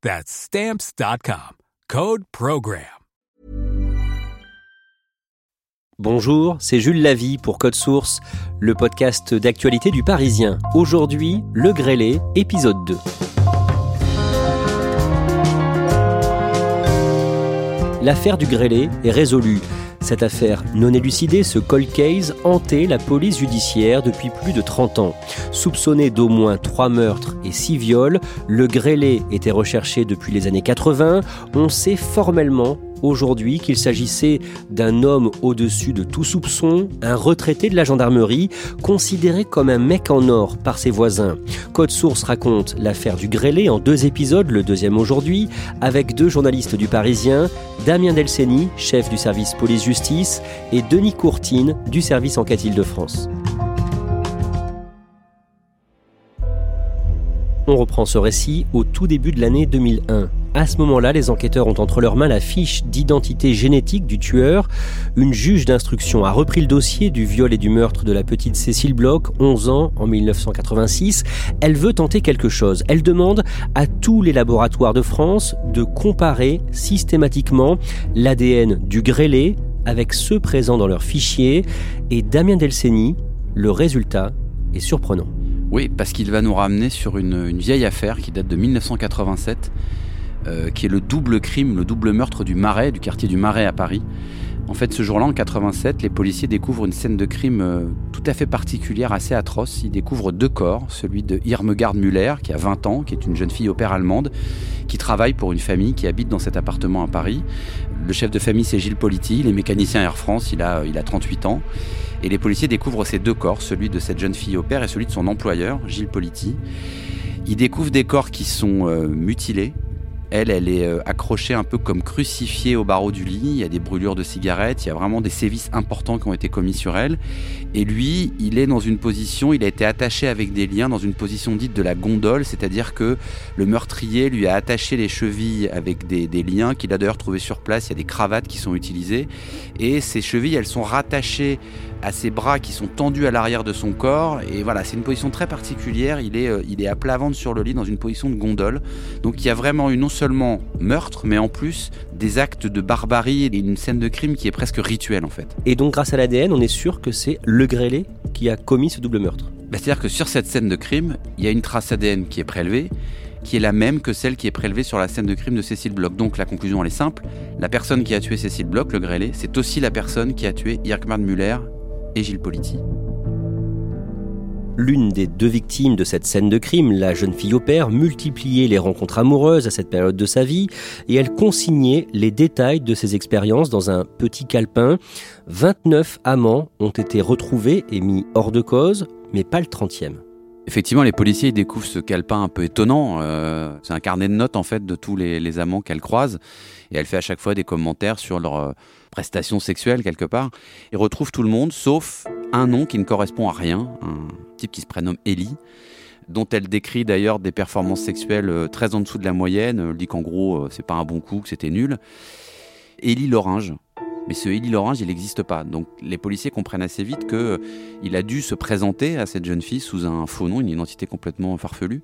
That's Stamps.com. Code Program. Bonjour, c'est Jules Lavie pour Code Source, le podcast d'actualité du Parisien. Aujourd'hui, Le Grêlé, épisode 2. L'affaire du Grêlé est résolue. Cette affaire non élucidée, ce cold case, hantait la police judiciaire depuis plus de 30 ans. Soupçonné d'au moins 3 meurtres et 6 viols, le grêlé était recherché depuis les années 80. On sait formellement aujourd'hui qu'il s'agissait d'un homme au-dessus de tout soupçon, un retraité de la gendarmerie, considéré comme un mec en or par ses voisins. Code Source raconte l'affaire du grêlé en deux épisodes, le deuxième aujourd'hui, avec deux journalistes du Parisien, Damien Delceni, chef du service police-justice, et Denis Courtine, du service enquête Île-de-France. On reprend ce récit au tout début de l'année 2001. À ce moment-là, les enquêteurs ont entre leurs mains la fiche d'identité génétique du tueur. Une juge d'instruction a repris le dossier du viol et du meurtre de la petite Cécile Bloch, 11 ans, en 1986. Elle veut tenter quelque chose. Elle demande à tous les laboratoires de France de comparer systématiquement l'ADN du grêlé avec ceux présents dans leur fichier. Et Damien Delceni, le résultat est surprenant. Oui, parce qu'il va nous ramener sur une, vieille affaire qui date de 1987, euh, qui est le double crime, le double meurtre du Marais, du quartier du Marais à Paris. En fait, ce jour-là, en 87, les policiers découvrent une scène de crime euh, tout à fait particulière, assez atroce. Ils découvrent deux corps, celui de Irmegard Müller, qui a 20 ans, qui est une jeune fille au père allemande, qui travaille pour une famille qui habite dans cet appartement à Paris. Le chef de famille, c'est Gilles Politi, il est mécanicien Air France, il a, il a 38 ans. Et les policiers découvrent ces deux corps, celui de cette jeune fille au père et celui de son employeur, Gilles Politi. Ils découvrent des corps qui sont euh, mutilés, elle, elle est euh, accrochée un peu comme crucifiée au barreau du lit. Il y a des brûlures de cigarettes, il y a vraiment des sévices importants qui ont été commis sur elle. Et lui, il est dans une position, il a été attaché avec des liens dans une position dite de la gondole, c'est-à-dire que le meurtrier lui a attaché les chevilles avec des, liens qu'il a d'ailleurs trouvé sur place. Il y a des cravates qui sont utilisées. Et ces chevilles, elles sont rattachées à ses bras qui sont tendus à l'arrière de son corps. Et voilà, c'est une position très particulière. Il est, euh, il est à plat ventre sur le lit dans une position de gondole. Donc il y a vraiment non seulement meurtre, mais en plus des actes de barbarie et une scène de crime qui est presque rituelle en fait. Et donc grâce à l'ADN, on est sûr que c'est le grêlé qui a commis ce double meurtre. Bah, c'est-à-dire que sur cette scène de crime, il y a une trace ADN qui est prélevée qui est la même que celle qui est prélevée sur la scène de crime de Cécile Bloch. Donc la conclusion elle est simple, la personne qui a tué Cécile Bloch, le grêlé, c'est aussi la personne qui a tué Irkman Müller et Gilles Politi. L'une des deux victimes de cette scène de crime, la jeune fille au père, multipliait les rencontres amoureuses à cette période de sa vie et elle consignait les détails de ses expériences dans un petit calepin. 29 amants ont été retrouvés et mis hors de cause, mais pas le 30e. Effectivement, les policiers découvrent ce calepin un peu étonnant. Euh, c'est un carnet de notes en fait de tous les, amants qu'elle croise, et elle fait à chaque fois des commentaires sur leurs euh, prestations sexuelles quelque part. Et retrouve tout le monde, sauf un nom qui ne correspond à rien, type qui se prénomme Ellie, dont elle décrit d'ailleurs des performances sexuelles euh, très en dessous de la moyenne. Elle dit qu'en gros, c'est pas un bon coup, que c'était nul. Ellie Loringe, mais ce Élie Lorange, il n'existe pas. Donc les policiers comprennent assez vite euh, a dû se présenter à cette jeune fille sous un faux nom, une identité complètement farfelue.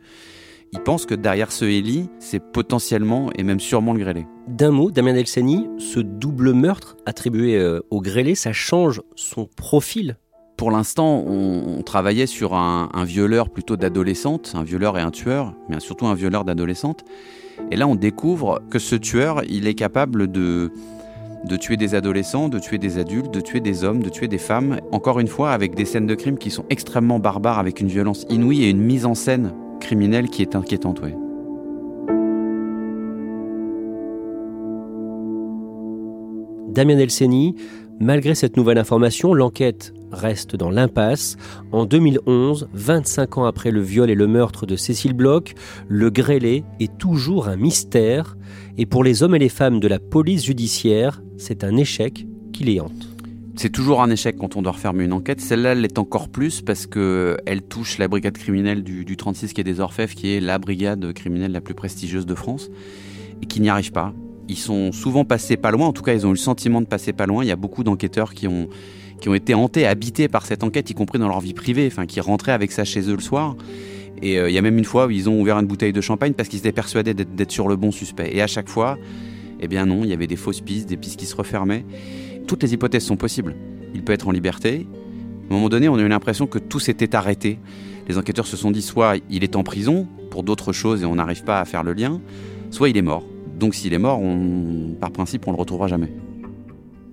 Ils pensent que derrière ce Élie, c'est potentiellement et même sûrement le grêlé. D'un mot, Damien Delceni, ce double meurtre attribué euh, au grêlé, ça change son profil pour l'instant, on, travaillait sur un, violeur plutôt d'adolescente, un violeur et un tueur, mais surtout un violeur d'adolescente. Et là, on découvre que ce tueur, il est capable de, de tuer des adolescents, de tuer des adultes, de tuer des hommes, de tuer des femmes, encore une fois avec des scènes de crime qui sont extrêmement barbares, avec une violence inouïe et une mise en scène criminelle qui est inquiétante. Ouais. Damien Elseni, malgré cette nouvelle information, l'enquête reste dans l'impasse. En 2011, 25 ans après le viol et le meurtre de Cécile Bloch, le grêlé est toujours un mystère. Et pour les hommes et les femmes de la police judiciaire, c'est un échec qui les hante. C'est toujours un échec quand on doit refermer une enquête. Celle-là, elle l'est encore plus parce qu'elle touche la brigade criminelle du, du 36 qui est des Orfèvres, qui est la brigade criminelle la plus prestigieuse de France, et qui n'y arrive pas. Ils sont souvent passés pas loin, en tout cas ils ont eu le sentiment de passer pas loin. Il y a beaucoup d'enquêteurs qui ont, qui ont été hantés, habités par cette enquête, y compris dans leur vie privée, enfin qui rentraient avec ça chez eux le soir. Et euh, il y a même une fois où ils ont ouvert une bouteille de champagne parce qu'ils étaient persuadés d'être sur le bon suspect. Et à chaque fois, eh bien non, il y avait des fausses pistes, des pistes qui se refermaient. Toutes les hypothèses sont possibles. Il peut être en liberté. À un moment donné, on a eu l'impression que tout s'était arrêté. Les enquêteurs se sont dit soit il est en prison pour d'autres choses et on n'arrive pas à faire le lien, soit il est mort. Donc s'il est mort, on, par principe, on le retrouvera jamais.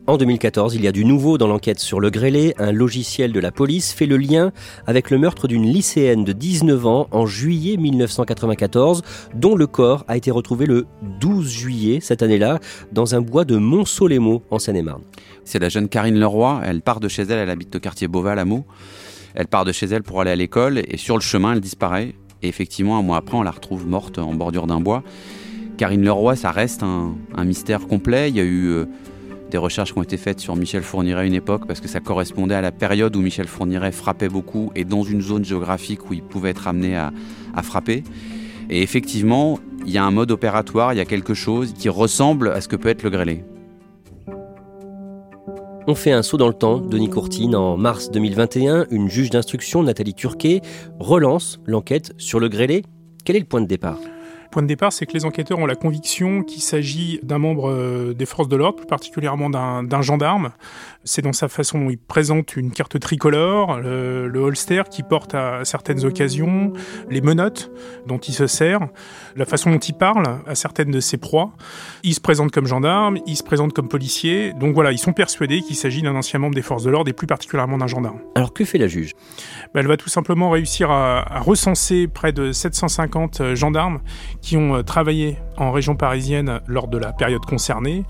En 2014, il y a du nouveau dans l'enquête sur le grêlé. Un logiciel de la police fait le lien avec le meurtre d'une lycéenne de 19 ans en juillet 1994, dont le corps a été retrouvé le 12 juillet cette année-là dans un bois de Montsolémo en Seine-et-Marne. C'est la jeune Karine Leroy. Elle part de chez elle, elle habite au quartier Beauval à Meaux. Elle part de chez elle pour aller à l'école et sur le chemin, elle disparaît. Et effectivement, un mois après, on la retrouve morte en bordure d'un bois. Karine Leroy, ça reste un, mystère complet. Il y a eu euh, des recherches qui ont été faites sur Michel Fourniret à une époque parce que ça correspondait à la période où Michel Fourniret frappait beaucoup et dans une zone géographique où il pouvait être amené à, frapper. Et effectivement, il y a un mode opératoire, il y a quelque chose qui ressemble à ce que peut être le grêlé. On fait un saut dans le temps. Denis Courtine, en mars 2021, une juge d'instruction, Nathalie Turquet, relance l'enquête sur le grêlé. Quel est le point de départ? Point de départ, c'est que les enquêteurs ont la conviction qu'il s'agit d'un membre euh, des forces de l'ordre, plus particulièrement d'un gendarme. C'est dans sa façon dont il présente une carte tricolore, le, le, holster qui porte à certaines occasions, les menottes dont il se sert, la façon dont il parle à certaines de ses proies. Il se présente comme gendarme, il se présente comme policier. Donc voilà, ils sont persuadés qu'il s'agit d'un ancien membre des forces de l'ordre et plus particulièrement d'un gendarme. Alors que fait la juge? Ben, Elle va tout simplement réussir à, à recenser près de 750 euh, gendarmes qui ont euh, travaillé en région parisienne lors de la période concernée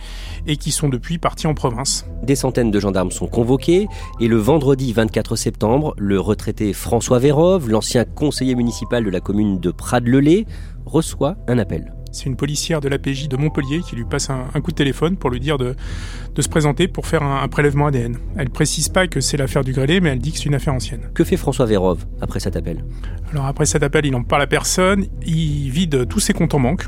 et qui sont depuis partis en province. Des centaines de gendarmes sont convoqués et le vendredi 24 septembre, le retraité François Vérove, l'ancien conseiller municipal de la commune de Prades-le-Lay, reçoit un appel. C'est une policière de l'APJ de Montpellier qui lui passe un, coup de téléphone pour lui dire de, de se présenter pour faire un, prélèvement ADN. Elle précise pas que c'est l'affaire du grêlé, mais elle dit que c'est une affaire ancienne. Que fait François Vérove après cet appel? Alors après cet appel, il n'en parle à personne, il vide tous ses comptes en banque,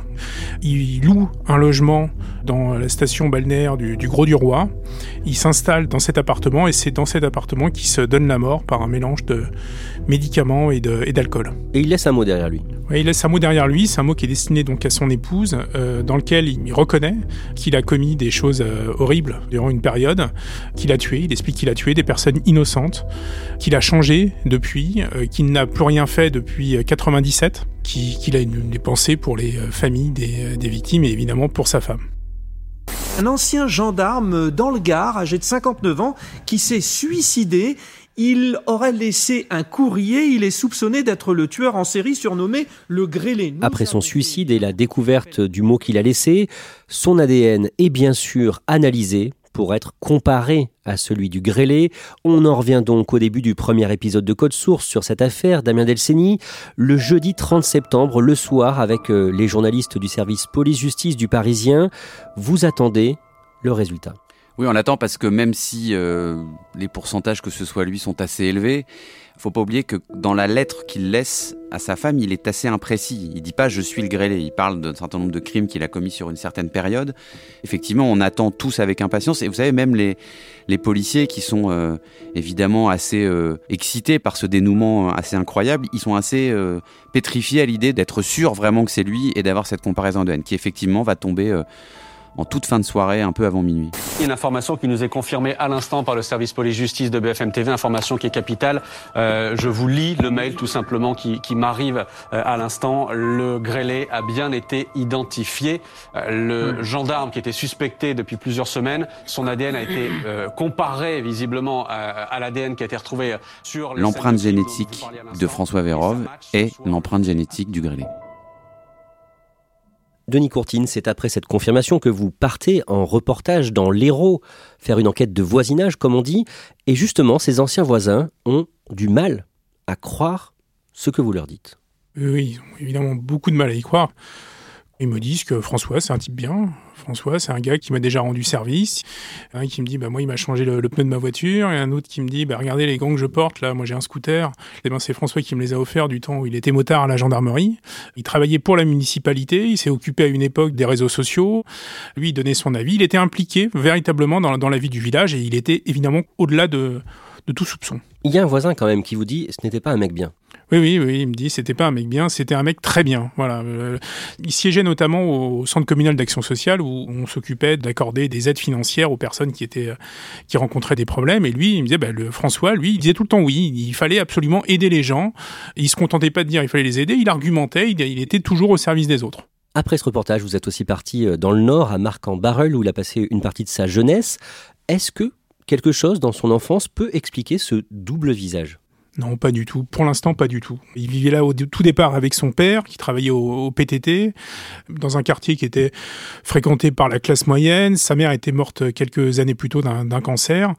il loue un logement dans la station balnéaire du, Gros du Roi, il s'installe dans cet appartement et c'est dans cet appartement qu'il se donne la mort par un mélange de médicaments et d'alcool. Et, et il laisse un mot derrière lui. Il laisse un mot derrière lui, c'est un mot qui est destiné donc à son épouse, euh, dans lequel il reconnaît qu'il a commis des choses euh, horribles durant une période, qu'il a tué, il explique qu'il a tué des personnes innocentes, qu'il a changé depuis, euh, qu'il n'a plus rien fait depuis 97, qu'il a une, des pensées pour les familles des, des victimes et évidemment pour sa femme un ancien gendarme dans le Gard, âgé de 59 ans, qui s'est suicidé. Il aurait laissé un courrier, il est soupçonné d'être le tueur en série surnommé le grêlé. Après son suicide et la découverte du mot qu'il a laissé, son ADN est bien sûr analysé pour être comparé à celui du grêlé. On en revient donc au début du premier épisode de Code Source sur cette affaire, Damien Delceni, le jeudi 30 septembre, le soir, avec euh, les journalistes du service police-justice du Parisien. Vous attendez le résultat. Oui, on l'attend parce que même si euh, les pourcentages que ce soit lui sont assez élevés, faut pas oublier que dans la lettre qu'il laisse à sa femme, il est assez imprécis. Il dit pas je suis le grêlé. Il parle d'un certain nombre de crimes qu'il a commis sur une certaine période. Effectivement, on attend tous avec impatience. Et vous savez, même les, les policiers qui sont euh, évidemment assez euh, excités par ce dénouement assez incroyable, ils sont assez pétrifiés à l'idée d'être sûrs vraiment que c'est lui et d'avoir cette comparaison de haine qui effectivement va tomber en toute fin de soirée, un peu avant minuit. Une information qui nous est confirmée à l'instant par le service police-justice de BFM TV, information qui est capitale. Euh, je vous lis le mail tout simplement qui, qui m'arrive euh, à l'instant. Le grêlé a bien été identifié. Euh, le gendarme qui était suspecté depuis plusieurs semaines, son ADN a été euh, comparé visiblement à, à l'ADN qui a été retrouvé sur... L'empreinte génétique de François Vérove est l'empreinte génétique du grêlé. Denis Courtine, c'est après cette confirmation que vous partez en reportage dans l'Hérault, faire une enquête de voisinage, comme on dit, et justement, ces anciens voisins ont du mal à croire ce que vous leur dites. Oui, ils ont évidemment beaucoup de mal à y croire. Ils me disent que François, c'est un type bien. François, c'est un gars qui m'a déjà rendu service. Un qui me dit, bah, moi, il m'a changé le, pneu de ma voiture. Et un autre qui me dit, bah, regardez les gants que je porte, là, moi, j'ai un scooter. Et ben, c'est François qui me les a offerts du temps où il était motard à la gendarmerie. Il travaillait pour la municipalité. Il s'est occupé à une époque des réseaux sociaux. Lui, il donnait son avis. Il était impliqué véritablement dans, dans la vie du village et il était évidemment au-delà de, de tout soupçon. Il y a un voisin quand même qui vous dit, ce n'était pas un mec bien. Oui, oui, oui, il me dit c'était pas un mec bien, c'était un mec très bien. Voilà. Euh, il siégeait notamment au centre communal d'action sociale où on s'occupait d'accorder des aides financières aux personnes qui étaient euh, qui rencontraient des problèmes. Et lui, il me disait, bah, le François, lui, il disait tout le temps oui. Il fallait absolument aider les gens. Il se contentait pas de dire il fallait les aider. Il argumentait. Il, il était toujours au service des autres. Après ce reportage, vous êtes aussi parti euh, dans le Nord, à Marc-en-Barœul, où il a passé une partie de sa jeunesse. Est-ce que quelque chose dans son enfance peut expliquer ce double visage? Non, pas du tout. Pour l'instant, pas du tout. Il vivait là au tout départ avec son père, qui travaillait au, PTT, dans un quartier qui était fréquenté par la classe moyenne. Sa mère était morte quelques années plus tôt d'un d'un cancer.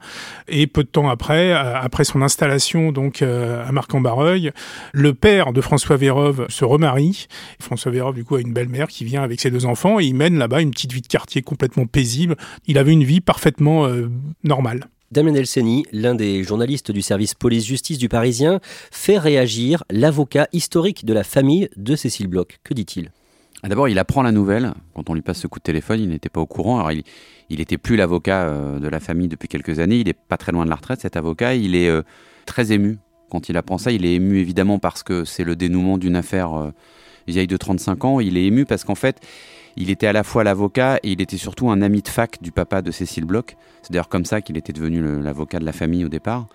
Et peu de temps après, euh, après son installation donc euh, à Marc-en-Barreuil, le père de François Vérove se remarie. François Vérove, du coup, a une belle-mère qui vient avec ses deux enfants et il mène là-bas une petite vie de quartier complètement paisible. Il avait une vie parfaitement euh, normale. Damien Elseni, l'un des journalistes du service police-justice du Parisien, fait réagir l'avocat historique de la famille de Cécile Bloch. Que dit-il? Ah, D'abord, il apprend la nouvelle. Quand on lui passe ce coup de téléphone, il n'était pas au courant. Il, il était plus l'avocat euh, de la famille depuis quelques années. Il est pas très loin de la retraite, cet avocat. Il est euh, très ému quand il apprend ça. Il est ému évidemment parce que c'est le dénouement d'une affaire euh, vieille de 35 ans. Il est ému parce qu'en fait, il était à la fois l'avocat et il était surtout un ami de fac du papa de Cécile Bloch. C'est d'ailleurs comme ça qu'il était devenu l'avocat de la famille au départ.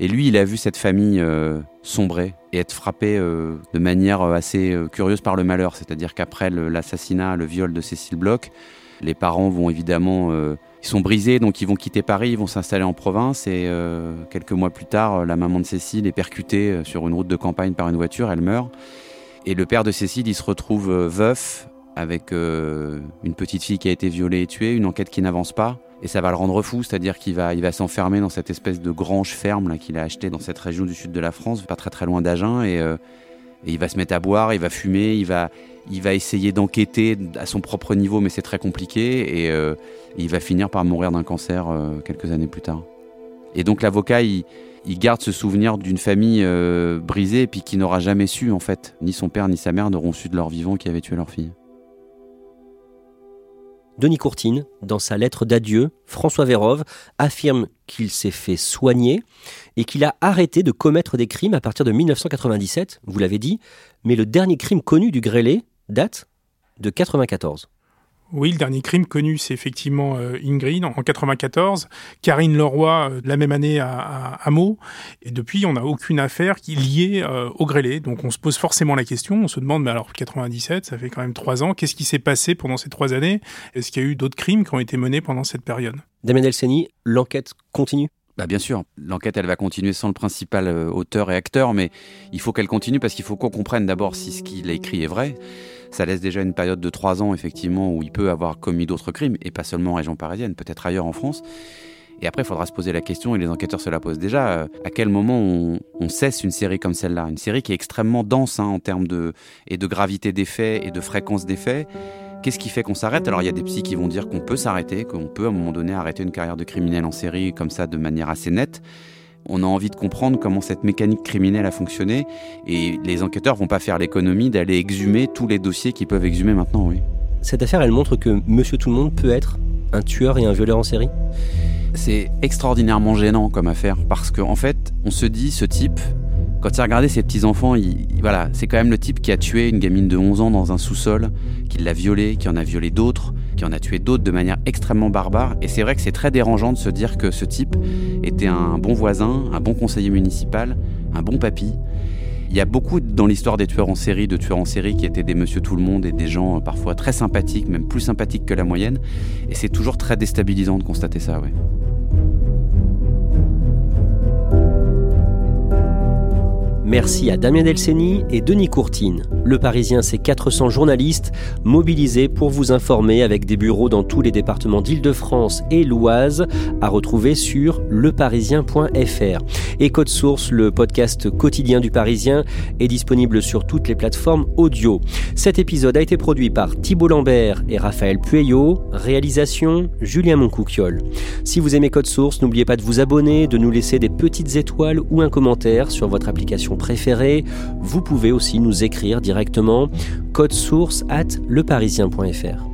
Et lui, il a vu cette famille euh, sombrer et être frappé euh, de manière euh, assez curieuse par le malheur. C'est-à-dire qu'après l'assassinat, le viol de Cécile Bloch, les parents vont évidemment... ils sont brisés, donc ils vont quitter Paris, ils vont s'installer en province. Et quelques mois plus tard, la maman de Cécile est percutée sur une route de campagne par une voiture, elle meurt. Et le père de Cécile, il se retrouve veuf avec euh, une petite fille qui a été violée et tuée, une enquête qui n'avance pas. Et ça va le rendre fou, c'est-à-dire qu'il va, il va s'enfermer dans cette espèce de grange ferme qu'il a acheté dans cette région du sud de la France, pas très très loin d'Agen. Et, euh, et il va se mettre à boire, il va fumer, il va, il va essayer d'enquêter à son propre niveau, mais c'est très compliqué. Et euh, il va finir par mourir d'un cancer quelques années plus tard. Et donc l'avocat, il, garde ce souvenir d'une famille brisée, puis qui n'aura jamais su, en fait, ni son père ni sa mère n'auront su de leur vivant qui avait tué leur fille. Denis Courtine, dans sa lettre d'adieu, François Vérove affirme qu'il s'est fait soigner et qu'il a arrêté de commettre des crimes à partir de 1997, vous l'avez dit, mais le dernier crime connu du grêlé date de 94. Oui, le dernier crime connu, c'est effectivement euh, Ingrid en 94, Karine Leroy euh, la même année à, à, à Meaux, et depuis, on n'a aucune affaire qui est liée euh, au grêlé. Donc on se pose forcément la question, on se demande, mais alors 97, ça fait quand même trois ans, qu'est-ce qui s'est passé pendant ces trois années? Est-ce qu'il y a eu d'autres crimes qui ont été menés pendant cette période? Damien Elseni, l'enquête continue? Bah bien sûr, l'enquête elle va continuer sans le principal auteur et acteur, mais il faut qu'elle continue parce qu'il faut qu'on comprenne d'abord si ce qu'il a écrit est vrai. Ça laisse déjà une période de trois ans effectivement où il peut avoir commis d'autres crimes, et pas seulement en région parisienne, peut-être ailleurs en France. Et après, il faudra se poser la question, et les enquêteurs se la posent déjà, euh, à quel moment on, cesse une série comme celle-là? Une série qui est extrêmement dense hein, en termes de, et de gravité des faits et de fréquence des faits. Qu'est-ce qui fait qu'on s'arrête? Alors il y a des psys qui vont dire qu'on peut s'arrêter, qu'on peut à un moment donné arrêter une carrière de criminel en série comme ça de manière assez nette. On a envie de comprendre comment cette mécanique criminelle a fonctionné et les enquêteurs vont pas faire l'économie d'aller exhumer tous les dossiers qu'ils peuvent exhumer maintenant, oui. Cette affaire, elle montre que Monsieur Tout le Monde peut être un tueur et un violeur en série? C'est extraordinairement gênant comme affaire parce qu'en en fait, on se dit ce type quand il a regardé ses petits-enfants, il, il- voilà, c'est quand même le type qui a tué une gamine de 11 ans dans un sous-sol, qui l'a violée, qui en a violé d'autres, qui en a tué d'autres de manière extrêmement barbare. Et c'est vrai que c'est très dérangeant de se dire que ce type était un bon voisin, un bon conseiller municipal, un bon papy. Il y a beaucoup dans l'histoire des tueurs en série, de tueurs en série qui étaient des monsieur tout le monde et des gens euh, parfois très sympathiques, même plus sympathiques que la moyenne. Et c'est toujours très déstabilisant de constater ça. Merci à Damien Delceni et Denis Courtine. Le Parisien, c'est 400 journalistes mobilisés pour vous informer avec des bureaux dans tous les départements d'Île-de-France et l'Oise à retrouver sur leparisien.fr. Et Code Source, le podcast quotidien du Parisien, est disponible sur toutes les plateformes audio. Cet épisode a été produit par Thibault Lambert et Raphaël Pueyo. Réalisation Julien Moncouquiol. Si vous aimez Code Source, n'oubliez pas de vous abonner, de nous laisser des petites étoiles ou un commentaire sur votre application Vous pouvez aussi nous écrire directement code source at leparisien.fr.